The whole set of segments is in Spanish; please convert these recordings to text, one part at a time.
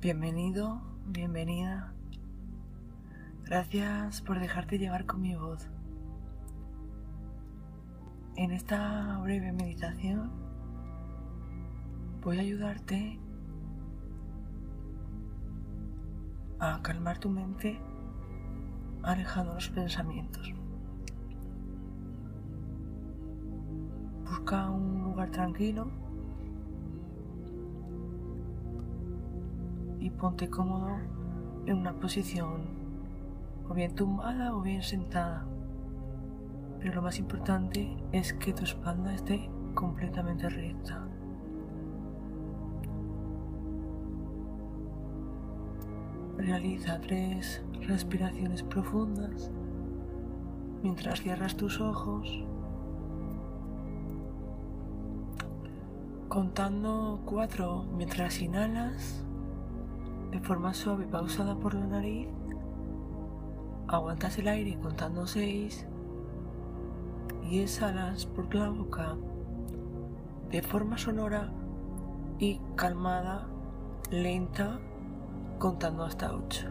Bienvenido, bienvenida. Gracias por dejarte llevar con mi voz. En esta breve meditación voy a ayudarte a calmar tu mente alejando los pensamientos. Busca un lugar tranquilo y ponte cómodo en una posición o bien tumbada o bien sentada. Pero lo más importante es que tu espalda esté completamente recta. Realiza tres respiraciones profundas mientras cierras tus ojos, contando cuatro mientras inhalas de forma suave pausada por la nariz. Aguantas el aire contando 6 y exhalas por la boca de forma sonora y calmada, lenta, contando hasta 8.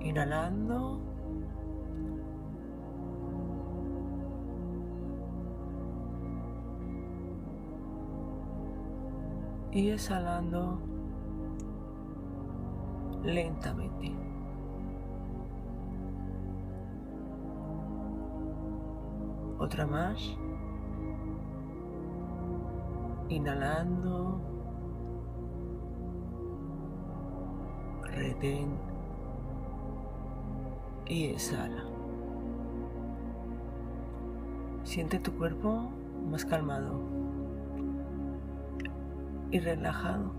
Inhalando. Y exhalando lentamente. Otra más. Inhalando. Retén. Y exhala. Siente tu cuerpo más calmado y relajado,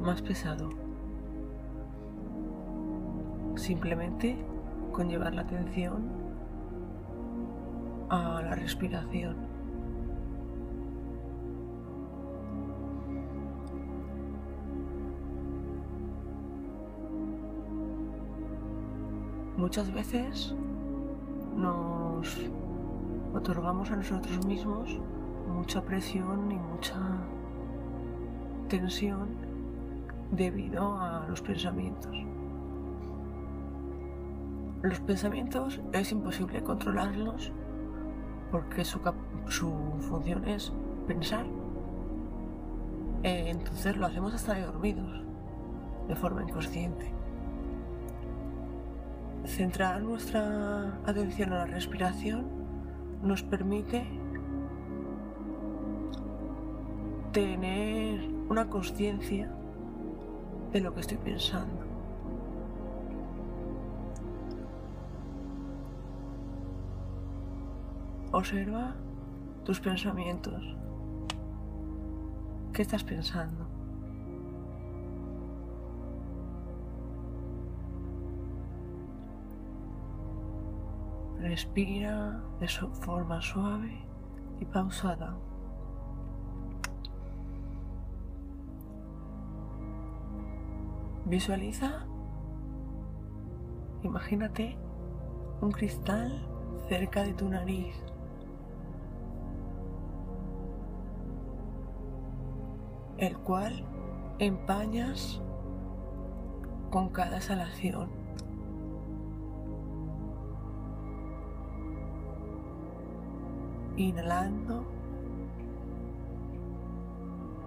más pesado. Simplemente con llevar la atención a la respiración. Muchas veces nos otorgamos a nosotros mismos mucha presión y mucha tensión debido a los pensamientos. Los pensamientos es imposible controlarlos porque su, función es pensar. Eh, entonces lo hacemos hasta de dormidos, de forma inconsciente. Centrar nuestra atención a la respiración nos permite tener una conciencia de lo que estoy pensando. Observa tus pensamientos. ¿Qué estás pensando? Respira de forma suave y pausada. Visualiza, imagínate un cristal cerca de tu nariz. el cual empañas con cada exhalación. Inhalando,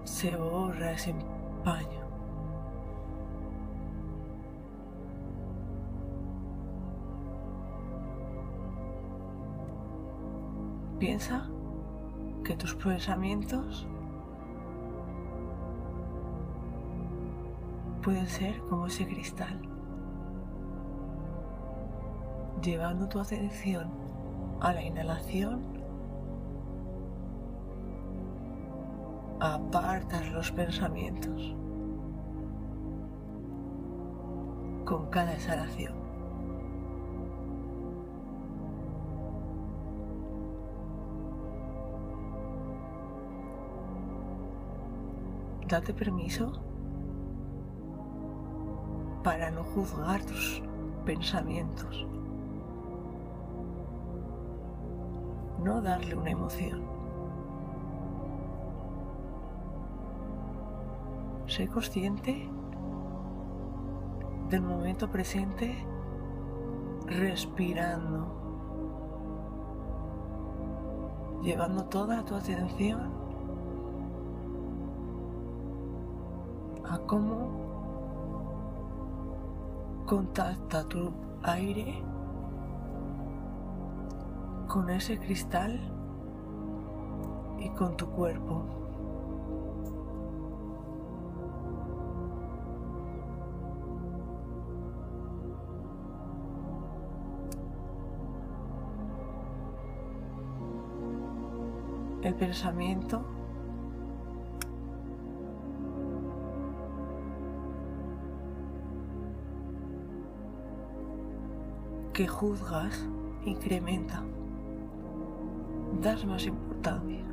se borra ese empaño. Piensa que tus pensamientos pueden ser como ese cristal, llevando tu atención a la inhalación, apartas los pensamientos con cada exhalación. Date permiso para no juzgar tus pensamientos, no darle una emoción. Sé consciente del momento presente respirando, llevando toda tu atención cómo contacta tu aire con ese cristal y con tu cuerpo. El pensamiento que juzgas incrementa das más importancia.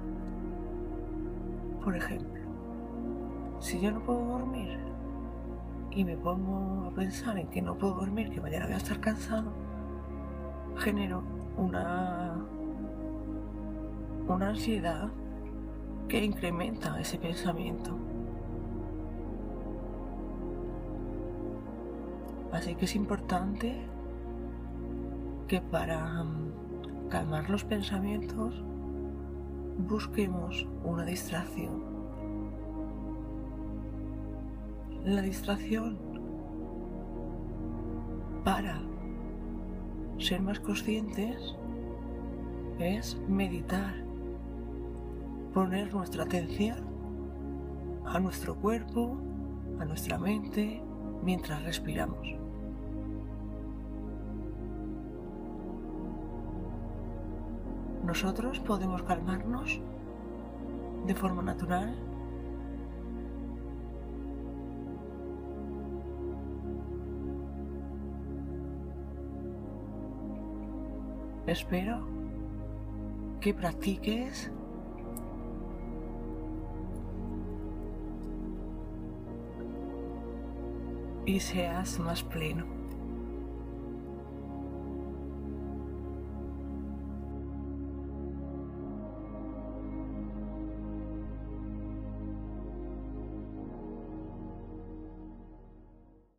Por ejemplo, si yo no puedo dormir y me pongo a pensar en que no puedo dormir, que mañana voy a estar cansado, genero una, una ansiedad que incrementa ese pensamiento. Así que es importante que para calmar los pensamientos, busquemos una distracción. La distracción para ser más conscientes es meditar, poner nuestra atención a nuestro cuerpo, a nuestra mente, mientras respiramos. Nosotros podemos calmarnos de forma natural. Espero que practiques y seas más pleno.